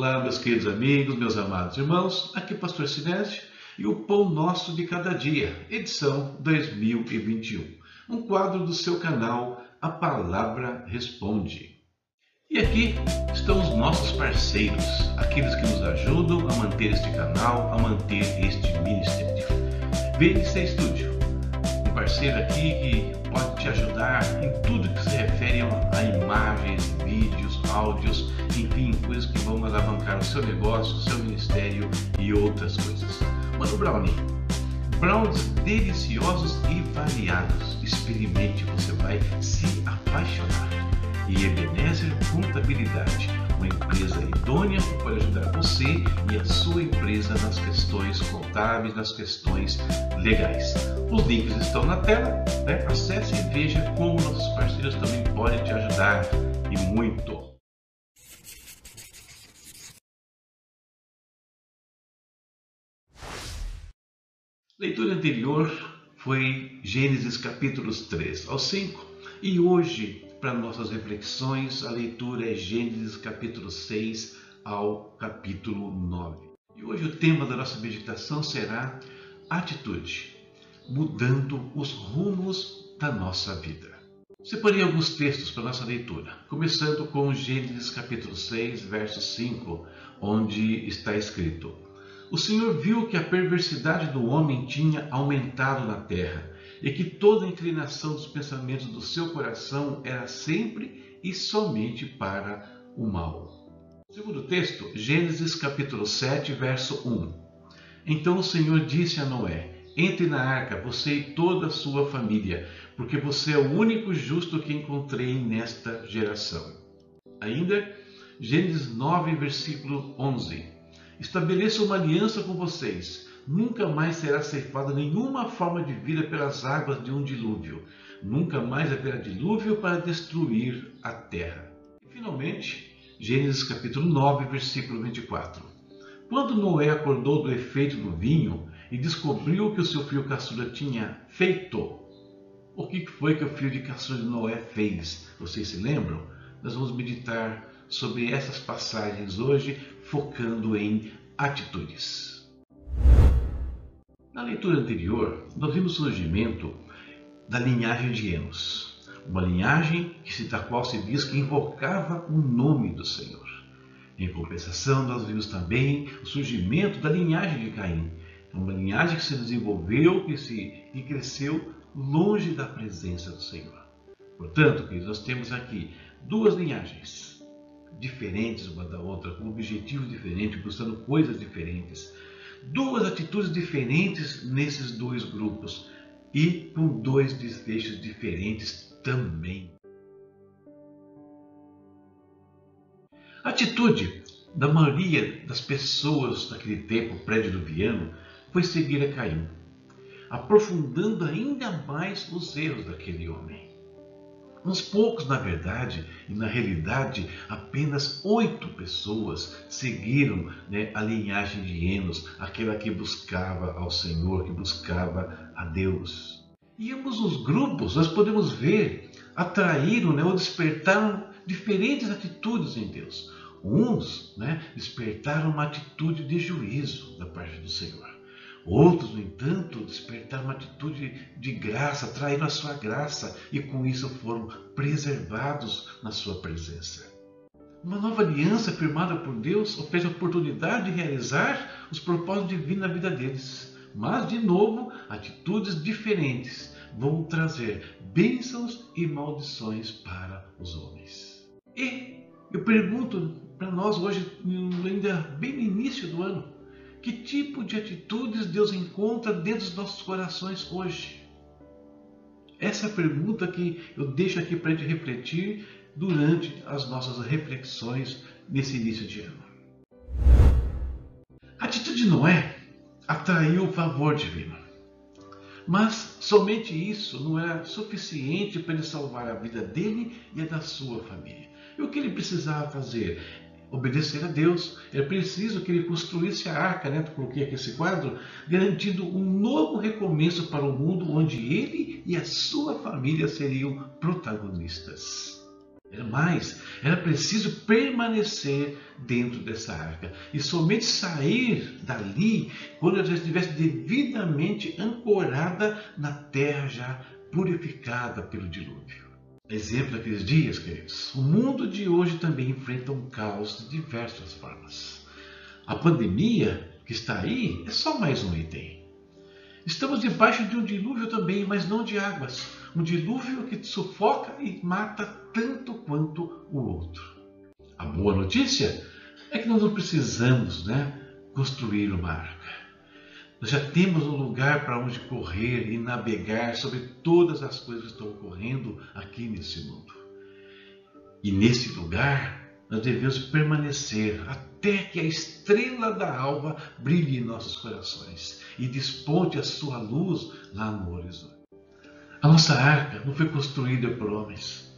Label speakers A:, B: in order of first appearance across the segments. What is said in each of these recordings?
A: Olá, meus queridos amigos, meus amados irmãos, aqui é Pastor Sinésio e o Pão Nosso de Cada Dia, edição 2021, um quadro do seu canal A Palavra Responde. E aqui estão os nossos parceiros, aqueles que nos ajudam a manter este canal, a manter este ministério. VNC Studio, um parceiro aqui que pode te ajudar em tudo que se refere a imagens, vídeos, áudios, que vão alavancar o seu negócio, o seu ministério e outras coisas. Mano Brownie, brownies deliciosos e variados. Experimente, você vai se apaixonar. E Ebenezer Contabilidade, uma empresa idônea que pode ajudar você e a sua empresa nas questões contábeis, nas questões legais. Os links estão na tela, né? acesse e veja como nossos parceiros também podem te ajudar e muito. Leitura anterior foi Gênesis capítulos 3 ao 5 e hoje, para nossas reflexões, a leitura é Gênesis capítulo 6 ao capítulo 9. E hoje o tema da nossa meditação será atitude, mudando os rumos da nossa vida. Separei alguns textos para nossa leitura, começando com Gênesis capítulo 6, verso 5, onde está escrito: o Senhor viu que a perversidade do homem tinha aumentado na terra e que toda a inclinação dos pensamentos do seu coração era sempre e somente para o mal. Segundo texto, Gênesis capítulo 7, verso 1. Então o Senhor disse a Noé: Entre na arca, você e toda a sua família, porque você é o único justo que encontrei nesta geração. Ainda, Gênesis 9, versículo 11. Estabeleço uma aliança com vocês. Nunca mais será ceifada nenhuma forma de vida pelas águas de um dilúvio. Nunca mais haverá dilúvio para destruir a terra. E, finalmente, Gênesis capítulo 9, versículo 24. Quando Noé acordou do efeito do vinho e descobriu o que o seu filho caçula tinha feito, o que foi que o filho de caçula de Noé fez? Vocês se lembram? Nós vamos meditar sobre essas passagens hoje, focando em atitudes. Na leitura anterior, nós vimos o surgimento da linhagem de Enos, uma linhagem que da qual se diz que invocava o nome do Senhor. Em compensação, nós vimos também o surgimento da linhagem de Caim, uma linhagem que se desenvolveu, que se que cresceu longe da presença do Senhor. Portanto, queridos, nós temos aqui duas linhagens diferentes uma da outra, com objetivos diferentes, buscando coisas diferentes. Duas atitudes diferentes nesses dois grupos e com dois desfechos diferentes também. Atitude da maioria das pessoas daquele tempo pré-diluviano foi seguir a Caim, aprofundando ainda mais os erros daquele homem. Uns poucos, na verdade, e na realidade, apenas oito pessoas seguiram né, a linhagem de Enos, aquela que buscava ao Senhor, que buscava a Deus. E ambos os grupos, nós podemos ver, atraíram né, ou despertaram diferentes atitudes em Deus. Uns né, despertaram uma atitude de juízo da parte do Senhor. Outros, no entanto, despertaram uma atitude de graça, traíram a sua graça e com isso foram preservados na sua presença. Uma nova aliança firmada por Deus oferece a oportunidade de realizar os propósitos divinos na vida deles. Mas, de novo, atitudes diferentes vão trazer bênçãos e maldições para os homens. E eu pergunto para nós hoje, ainda bem no início do ano, que tipo de atitudes Deus encontra dentro dos nossos corações hoje? Essa é a pergunta que eu deixo aqui para gente refletir durante as nossas reflexões nesse início de ano. A atitude de Noé atraiu o favor divino. Mas somente isso não era suficiente para ele salvar a vida dele e a da sua família. E o que ele precisava fazer? Obedecer a Deus. É preciso que ele construísse a arca, né? coloquei aqui esse quadro, garantindo um novo recomeço para o mundo onde ele e a sua família seriam protagonistas. Mais, era preciso permanecer dentro dessa arca e somente sair dali quando ela já estivesse devidamente ancorada na terra já purificada pelo dilúvio. Exemplo daqueles dias, queridos. O mundo de hoje também enfrenta um caos de diversas formas. A pandemia que está aí é só mais um item. Estamos debaixo de um dilúvio também, mas não de águas. Um dilúvio que sufoca e mata tanto quanto o outro. A boa notícia é que nós não precisamos né, construir uma arca. Nós já temos um lugar para onde correr e navegar sobre todas as coisas que estão ocorrendo aqui nesse mundo. E nesse lugar nós devemos permanecer até que a estrela da alva brilhe em nossos corações e desponte a sua luz lá no horizonte. A nossa arca não foi construída por homens.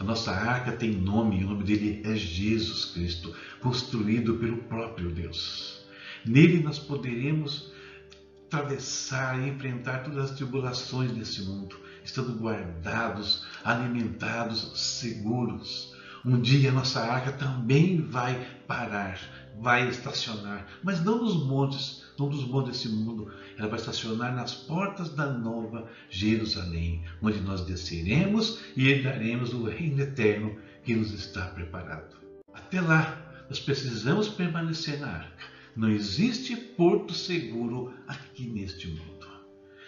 A: A nossa arca tem nome, o nome dele é Jesus Cristo, construído pelo próprio Deus. Nele nós poderemos atravessar e enfrentar todas as tribulações desse mundo, estando guardados, alimentados, seguros. Um dia a nossa arca também vai parar, vai estacionar, mas não nos montes, não dos montes desse mundo. Ela vai estacionar nas portas da nova Jerusalém, onde nós desceremos e herdaremos o reino eterno que nos está preparado. Até lá, nós precisamos permanecer na arca não existe porto seguro aqui neste mundo.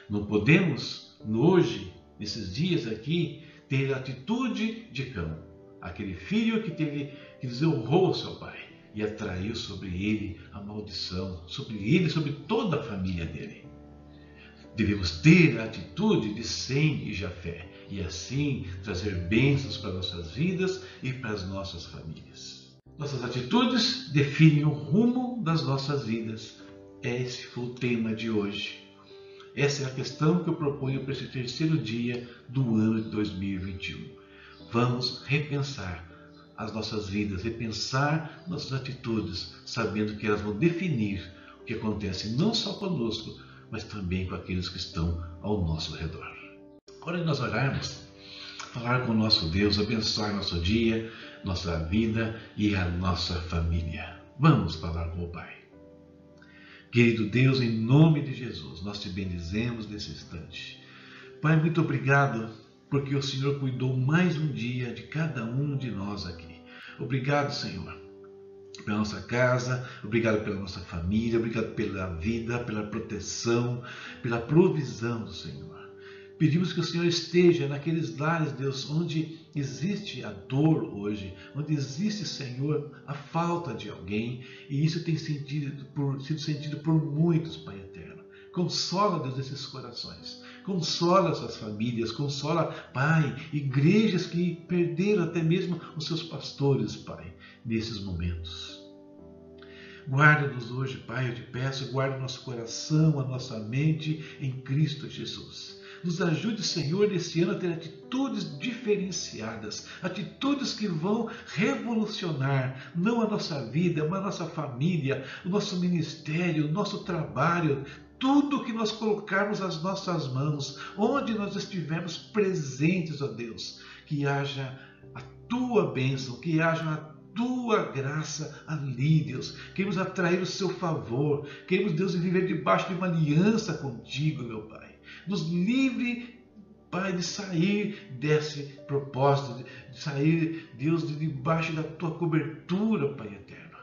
A: Não podemos, hoje, nesses dias aqui, ter atitude de cão. Aquele filho que teve que desonrou seu pai e atraiu sobre ele a maldição, sobre ele sobre toda a família dele. Devemos ter a atitude de Sem e Jafé e assim trazer bênçãos para nossas vidas e para as nossas famílias. Nossas atitudes definem o rumo das nossas vidas. Esse foi o tema de hoje. Essa é a questão que eu proponho para esse terceiro dia do ano de 2021. Vamos repensar as nossas vidas, repensar nossas atitudes, sabendo que elas vão definir o que acontece não só conosco, mas também com aqueles que estão ao nosso redor. De nós orarmos, falar com o nosso Deus, abençoar nosso dia, nossa vida e a nossa família. Vamos falar com o Pai. Querido Deus, em nome de Jesus, nós te bendizemos nesse instante. Pai, muito obrigado porque o Senhor cuidou mais um dia de cada um de nós aqui. Obrigado, Senhor, pela nossa casa, obrigado pela nossa família, obrigado pela vida, pela proteção, pela provisão do Senhor. Pedimos que o Senhor esteja naqueles lares, Deus, onde existe a dor hoje, onde existe, Senhor, a falta de alguém, e isso tem sentido por, sido sentido por muitos, Pai eterno. Consola, Deus, esses corações. Consola essas famílias, consola, Pai, igrejas que perderam até mesmo os seus pastores, Pai, nesses momentos. Guarda-nos hoje, Pai, eu te peço, guarda o nosso coração, a nossa mente em Cristo Jesus. Nos ajude, Senhor, nesse ano a ter atitudes diferenciadas, atitudes que vão revolucionar não a nossa vida, mas a nossa família, o nosso ministério, o nosso trabalho, tudo que nós colocarmos as nossas mãos, onde nós estivermos presentes, ó Deus, que haja a tua bênção, que haja a tua graça ali, Deus. Queremos atrair o seu favor. Queremos, Deus, viver debaixo de uma aliança contigo, meu Pai. Nos livre, Pai, de sair desse propósito, de sair, Deus, de debaixo da tua cobertura, Pai eterno.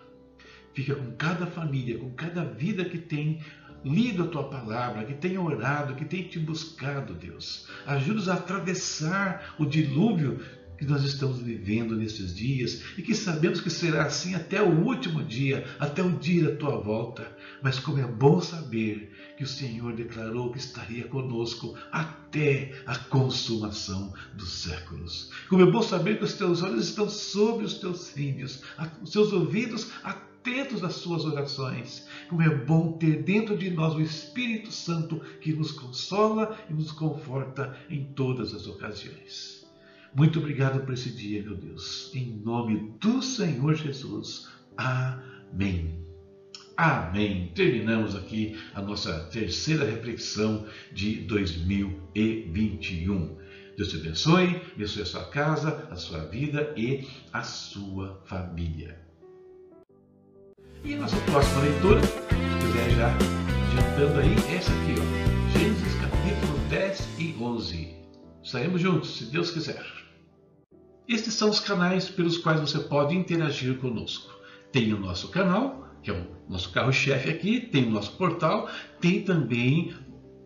A: Fica com cada família, com cada vida que tem lido a tua palavra, que tem orado, que tem te buscado, Deus. Ajuda-nos a atravessar o dilúvio que nós estamos vivendo nesses dias e que sabemos que será assim até o último dia, até o dia da tua volta. Mas como é bom saber que o Senhor declarou que estaria conosco até a consumação dos séculos. Como é bom saber que os teus olhos estão sobre os teus filhos, os seus ouvidos atentos às suas orações. Como é bom ter dentro de nós o Espírito Santo que nos consola e nos conforta em todas as ocasiões. Muito obrigado por esse dia, meu Deus. Em nome do Senhor Jesus. Amém. Amém. Terminamos aqui a nossa terceira reflexão de 2021. Deus te abençoe, abençoe a sua casa, a sua vida e a sua família. E nossa próxima leitura, se quiser já adiantando aí, essa aqui, ó, Gênesis capítulo 10 e 11. Estaremos juntos, se Deus quiser. Estes são os canais pelos quais você pode interagir conosco. Tem o nosso canal, que é o nosso carro-chefe aqui, tem o nosso portal, tem também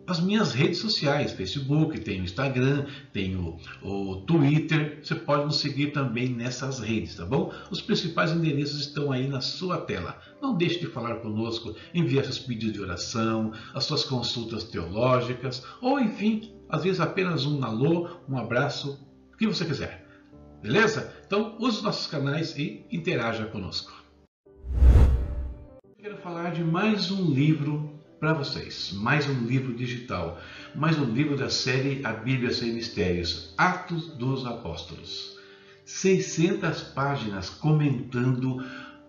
A: as minhas redes sociais, Facebook, tem o Instagram, tem o, o, Twitter, você pode nos seguir também nessas redes, tá bom? Os principais endereços estão aí na sua tela. Não deixe de falar conosco, enviar seus pedidos de oração, as suas consultas teológicas, ou enfim, às vezes apenas um alô, um abraço, o que você quiser. Beleza? Então use os nossos canais e interaja conosco. Eu quero falar de mais um livro para vocês. Mais um livro digital, mais um livro da série A Bíblia Sem Mistérios, Atos dos Apóstolos. 600 páginas comentando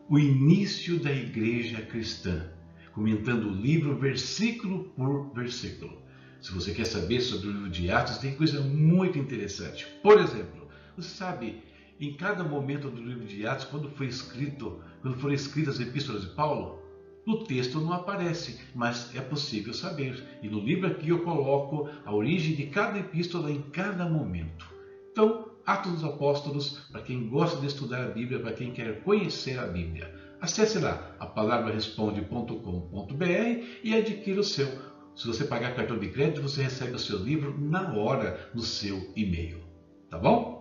A: o início da igreja cristã, comentando o livro versículo por versículo. Se você quer saber sobre o livro de Atos, tem coisa muito interessante. Por exemplo, você sabe em cada momento do livro de Atos, quando foi escrito, quando foram escritas as epístolas de Paulo, no texto não aparece, mas é possível saber. E no livro aqui eu coloco a origem de cada epístola em cada momento. Então, Atos dos Apóstolos, para quem gosta de estudar a Bíblia, para quem quer conhecer a Bíblia. Acesse lá a palavraresponde.com.br e adquira o seu. Se você pagar cartão de crédito, você recebe o seu livro na hora no seu e-mail. Tá bom?